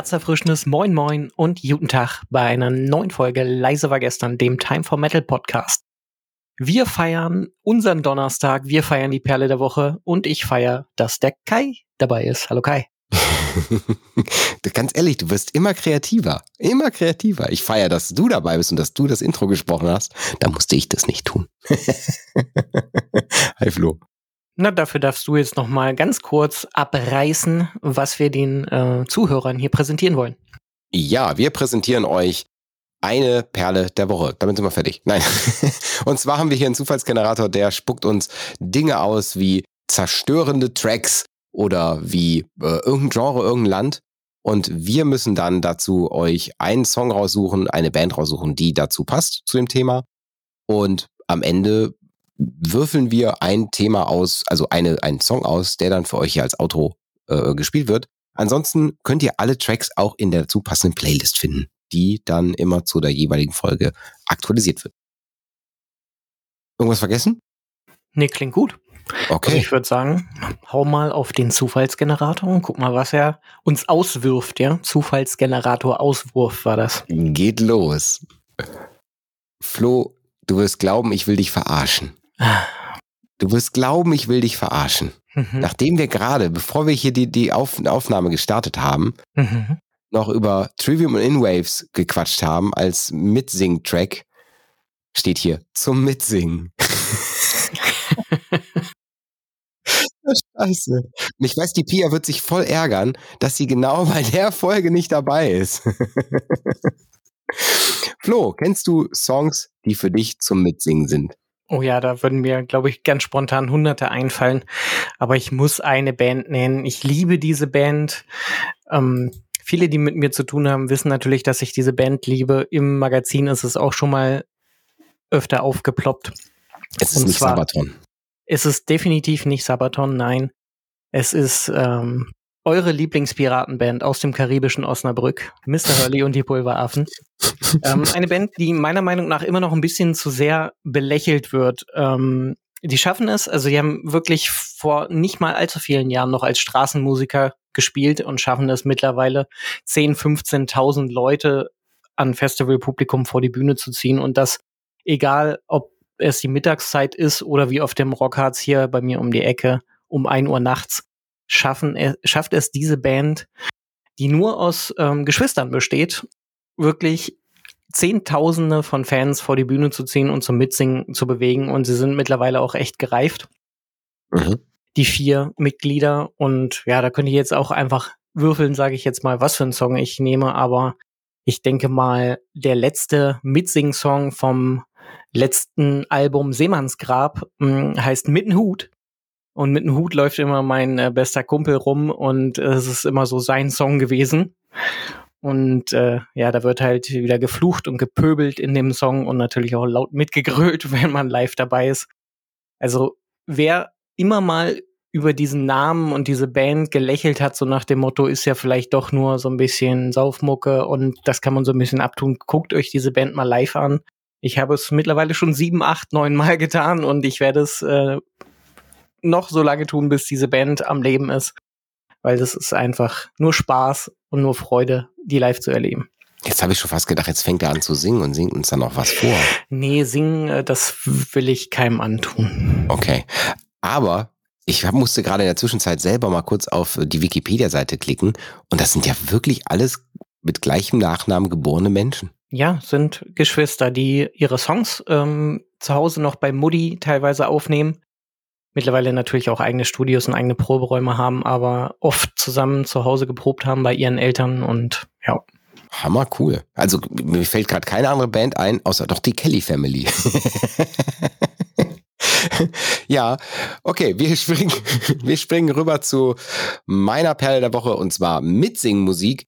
herzerfrischendes Moin Moin und guten Tag bei einer neuen Folge Leise war gestern, dem Time for Metal Podcast. Wir feiern unseren Donnerstag, wir feiern die Perle der Woche und ich feiere, dass der Kai dabei ist. Hallo Kai. Ganz ehrlich, du wirst immer kreativer. Immer kreativer. Ich feiere, dass du dabei bist und dass du das Intro gesprochen hast. Da musste ich das nicht tun. Hi Flo. Na, dafür darfst du jetzt noch mal ganz kurz abreißen, was wir den äh, Zuhörern hier präsentieren wollen. Ja, wir präsentieren euch eine Perle der Woche. Damit sind wir fertig. Nein. Und zwar haben wir hier einen Zufallsgenerator, der spuckt uns Dinge aus wie zerstörende Tracks oder wie äh, irgendein Genre, irgendein Land. Und wir müssen dann dazu euch einen Song raussuchen, eine Band raussuchen, die dazu passt zu dem Thema. Und am Ende würfeln wir ein Thema aus, also eine, einen Song aus, der dann für euch hier als Outro äh, gespielt wird. Ansonsten könnt ihr alle Tracks auch in der dazu passenden Playlist finden, die dann immer zu der jeweiligen Folge aktualisiert wird. Irgendwas vergessen? Nee, klingt gut. Okay. Also ich würde sagen, hau mal auf den Zufallsgenerator und guck mal, was er uns auswirft, ja? Zufallsgenerator Auswurf war das. Geht los. Flo, du wirst glauben, ich will dich verarschen. Du wirst glauben, ich will dich verarschen. Mhm. Nachdem wir gerade, bevor wir hier die, die Auf, Aufnahme gestartet haben, mhm. noch über Trivium und Inwaves gequatscht haben als Mitsing-Track, steht hier zum Mitsingen. Scheiße. Und ich weiß, die Pia wird sich voll ärgern, dass sie genau bei der Folge nicht dabei ist. Flo, kennst du Songs, die für dich zum Mitsingen sind? Oh ja, da würden mir, glaube ich, ganz spontan Hunderte einfallen. Aber ich muss eine Band nennen. Ich liebe diese Band. Ähm, viele, die mit mir zu tun haben, wissen natürlich, dass ich diese Band liebe. Im Magazin ist es auch schon mal öfter aufgeploppt. Es ist Und nicht Sabaton. Es ist definitiv nicht Sabaton, nein. Es ist ähm, eure Lieblingspiratenband aus dem karibischen Osnabrück, Mr. Hurley und die Pulveraffen. ähm, eine Band, die meiner Meinung nach immer noch ein bisschen zu sehr belächelt wird. Ähm, die schaffen es, also die haben wirklich vor nicht mal allzu vielen Jahren noch als Straßenmusiker gespielt und schaffen es mittlerweile 10, 15.000 Leute an Festivalpublikum vor die Bühne zu ziehen und das egal, ob es die Mittagszeit ist oder wie auf dem Rockharz hier bei mir um die Ecke um ein Uhr nachts schaffen, schafft es diese Band, die nur aus ähm, Geschwistern besteht, wirklich Zehntausende von Fans vor die Bühne zu ziehen und zum Mitsingen zu bewegen. Und sie sind mittlerweile auch echt gereift. Mhm. Die vier Mitglieder. Und ja, da könnte ich jetzt auch einfach würfeln, sage ich jetzt mal, was für einen Song ich nehme. Aber ich denke mal, der letzte Mitsing-Song vom letzten Album Seemannsgrab hm, heißt Mittenhut. Und mit dem Hut läuft immer mein äh, bester Kumpel rum und äh, es ist immer so sein Song gewesen. Und äh, ja, da wird halt wieder geflucht und gepöbelt in dem Song und natürlich auch laut mitgegrölt, wenn man live dabei ist. Also wer immer mal über diesen Namen und diese Band gelächelt hat, so nach dem Motto, ist ja vielleicht doch nur so ein bisschen Saufmucke und das kann man so ein bisschen abtun. Guckt euch diese Band mal live an. Ich habe es mittlerweile schon sieben, acht, neun Mal getan und ich werde es äh, noch so lange tun, bis diese Band am Leben ist. Weil das ist einfach nur Spaß und nur Freude, die live zu erleben. Jetzt habe ich schon fast gedacht, jetzt fängt er an zu singen und singt uns dann noch was vor. Nee, singen, äh, das will ich keinem antun. Okay. Aber ich musste gerade in der Zwischenzeit selber mal kurz auf die Wikipedia-Seite klicken und das sind ja wirklich alles mit gleichem Nachnamen geborene Menschen. Ja, sind Geschwister, die ihre Songs ähm, zu Hause noch bei Mutti teilweise aufnehmen mittlerweile natürlich auch eigene Studios und eigene Proberäume haben, aber oft zusammen zu Hause geprobt haben bei ihren Eltern und ja. Hammer cool. Also mir fällt gerade keine andere Band ein, außer doch die Kelly Family. ja, okay, wir springen, wir springen rüber zu meiner Perle der Woche und zwar Mitsingmusik.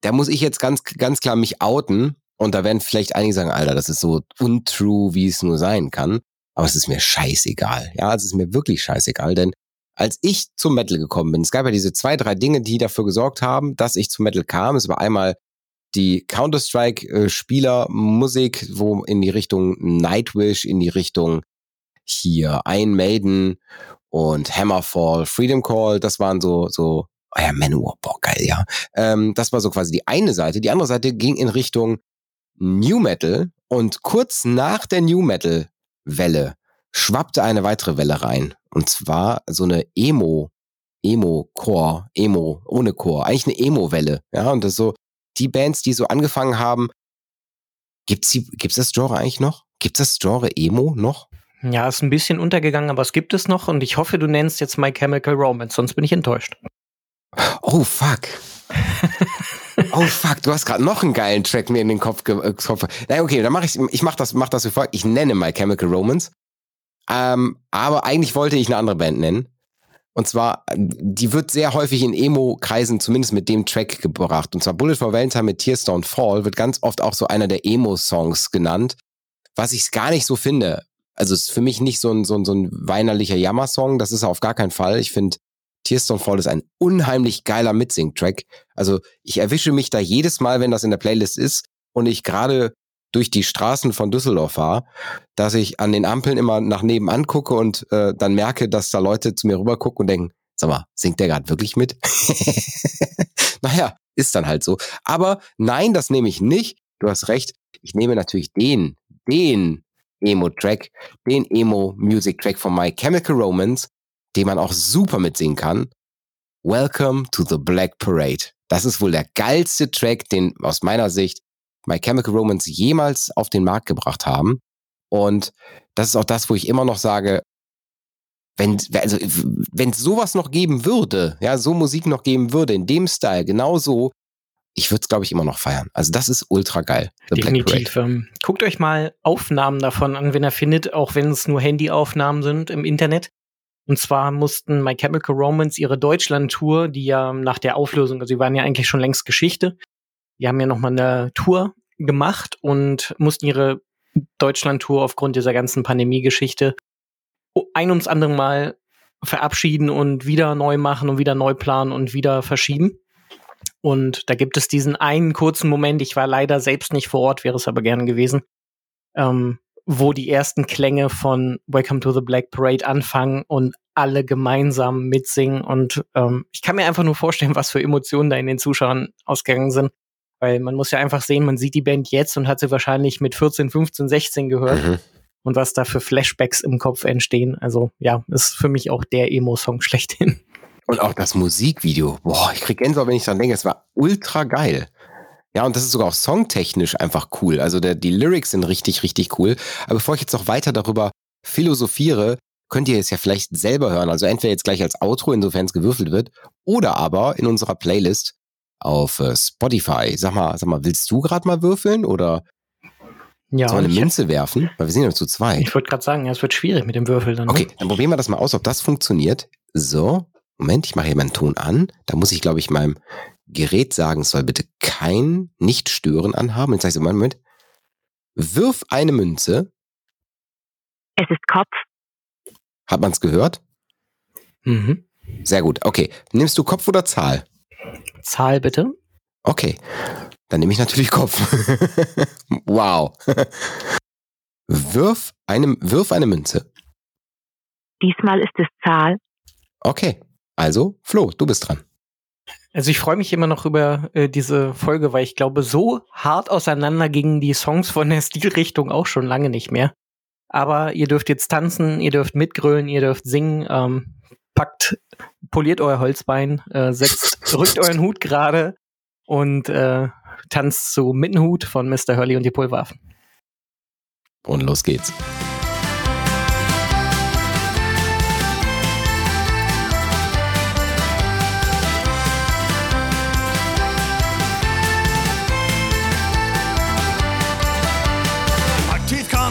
Da muss ich jetzt ganz, ganz klar mich outen. Und da werden vielleicht einige sagen, Alter, das ist so untrue, wie es nur sein kann. Aber es ist mir scheißegal. Ja, es ist mir wirklich scheißegal, denn als ich zum Metal gekommen bin, es gab ja diese zwei, drei Dinge, die dafür gesorgt haben, dass ich zum Metal kam. Es war einmal die Counter-Strike-Spieler-Musik, wo in die Richtung Nightwish, in die Richtung hier Iron Maiden und Hammerfall, Freedom Call, das waren so, so Oh ja, Manowar, boah, geil, ja. Ähm, das war so quasi die eine Seite. Die andere Seite ging in Richtung New Metal und kurz nach der New Metal Welle schwappte eine weitere Welle rein. Und zwar so eine Emo, Emo-Core, Emo, ohne Core, eigentlich eine Emo-Welle. Ja, und das so, die Bands, die so angefangen haben, gibt's die, gibt's das Genre eigentlich noch? Gibt's das Genre Emo noch? Ja, ist ein bisschen untergegangen, aber es gibt es noch und ich hoffe, du nennst jetzt My Chemical Romance, sonst bin ich enttäuscht. Oh, fuck. oh fuck, du hast gerade noch einen geilen Track mir in den Kopf getroffen. Nein, okay, dann mache ich, ich mach das, mach das wie folgt. Ich nenne My Chemical Romance. Ähm, aber eigentlich wollte ich eine andere Band nennen. Und zwar, die wird sehr häufig in Emo-Kreisen zumindest mit dem Track gebracht. Und zwar Bullet for Valentine mit Tears Don't Fall wird ganz oft auch so einer der Emo-Songs genannt. Was ich gar nicht so finde. Also es ist für mich nicht so ein, so ein, so ein weinerlicher Jammer-Song. Das ist er auf gar keinen Fall. Ich finde, Tears Don't Fall ist ein unheimlich geiler Mitsing-Track. Also ich erwische mich da jedes Mal, wenn das in der Playlist ist und ich gerade durch die Straßen von Düsseldorf fahre, dass ich an den Ampeln immer nach nebenan gucke und äh, dann merke, dass da Leute zu mir rüber gucken und denken, sag mal, singt der gerade wirklich mit? naja, ist dann halt so. Aber nein, das nehme ich nicht. Du hast recht. Ich nehme natürlich den, den Emo-Track, den Emo-Music-Track von My Chemical Romance, den man auch super mitsingen kann. Welcome to the Black Parade. Das ist wohl der geilste Track, den aus meiner Sicht My Chemical Romance jemals auf den Markt gebracht haben. Und das ist auch das, wo ich immer noch sage, wenn also wenn es sowas noch geben würde, ja, so Musik noch geben würde in dem Style, genau so, ich würde es glaube ich immer noch feiern. Also das ist ultra geil. Definitiv. Ähm, guckt euch mal Aufnahmen davon an, wenn ihr findet, auch wenn es nur Handyaufnahmen sind im Internet. Und zwar mussten My Chemical Romance ihre Deutschland-Tour, die ja nach der Auflösung, also sie waren ja eigentlich schon längst Geschichte, die haben ja nochmal eine Tour gemacht und mussten ihre Deutschland-Tour aufgrund dieser ganzen Pandemie-Geschichte ein ums andere Mal verabschieden und wieder neu machen und wieder neu planen und wieder verschieben. Und da gibt es diesen einen kurzen Moment, ich war leider selbst nicht vor Ort, wäre es aber gerne gewesen, ähm, wo die ersten Klänge von Welcome to the Black Parade anfangen und alle gemeinsam mitsingen. Und ähm, ich kann mir einfach nur vorstellen, was für Emotionen da in den Zuschauern ausgegangen sind. Weil man muss ja einfach sehen, man sieht die Band jetzt und hat sie wahrscheinlich mit 14, 15, 16 gehört. Mhm. Und was da für Flashbacks im Kopf entstehen. Also ja, ist für mich auch der Emo-Song schlechthin. Und auch das Musikvideo. Boah, ich krieg Gänsehaut, wenn ich dran denke. Es war ultra geil. Ja, und das ist sogar auch songtechnisch einfach cool. Also der, die Lyrics sind richtig, richtig cool. Aber bevor ich jetzt noch weiter darüber philosophiere, könnt ihr es ja vielleicht selber hören. Also entweder jetzt gleich als Outro, insofern es gewürfelt wird, oder aber in unserer Playlist auf äh, Spotify. Sag mal, sag mal, willst du gerade mal würfeln oder ja, soll eine Münze werfen? Weil wir sind ja zu zwei. Ich wollte gerade sagen, ja, es wird schwierig mit dem Würfel dann. Ne? Okay, dann probieren wir das mal aus, ob das funktioniert. So, Moment, ich mache hier meinen Ton an. Da muss ich, glaube ich, meinem Gerät sagen, soll bitte kein Nicht-Stören anhaben. Jetzt sage ich so, Moment. Wirf eine Münze. Es ist Kopf. Hat man es gehört? Mhm. Sehr gut. Okay. Nimmst du Kopf oder Zahl? Zahl bitte. Okay. Dann nehme ich natürlich Kopf. wow. wirf, eine, wirf eine Münze. Diesmal ist es Zahl. Okay. Also, Flo, du bist dran. Also ich freue mich immer noch über äh, diese Folge, weil ich glaube, so hart auseinander gingen die Songs von der Stilrichtung auch schon lange nicht mehr. Aber ihr dürft jetzt tanzen, ihr dürft mitgrölen, ihr dürft singen, ähm, packt, poliert euer Holzbein, äh, setzt, rückt euren Hut gerade und äh, tanzt zu Mittenhut von Mr. Hurley und die Pulverwaffen. Und los geht's.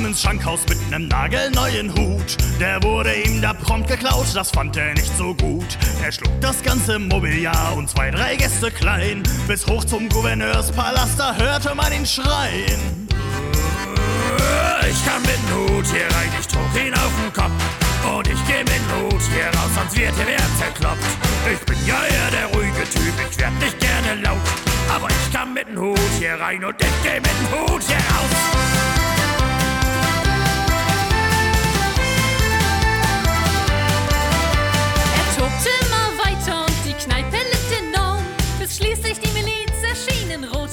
Kam ins Schankhaus mit nem nagelneuen Hut. Der wurde ihm da prompt geklaut, das fand er nicht so gut. Er schlug das ganze Mobiliar und zwei, drei Gäste klein. Bis hoch zum Gouverneurspalast, da hörte man ihn schreien. Ich kam mit Hut hier rein, ich trug ihn auf den Kopf. Und ich geh mit Hut hier raus, sonst wird hier wer zerkloppt. Ich bin ja eher der ruhige Typ, ich werd nicht gerne laut. Aber ich kam mit Hut hier rein und ich geh mit Hut hier raus.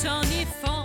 Quand on est fond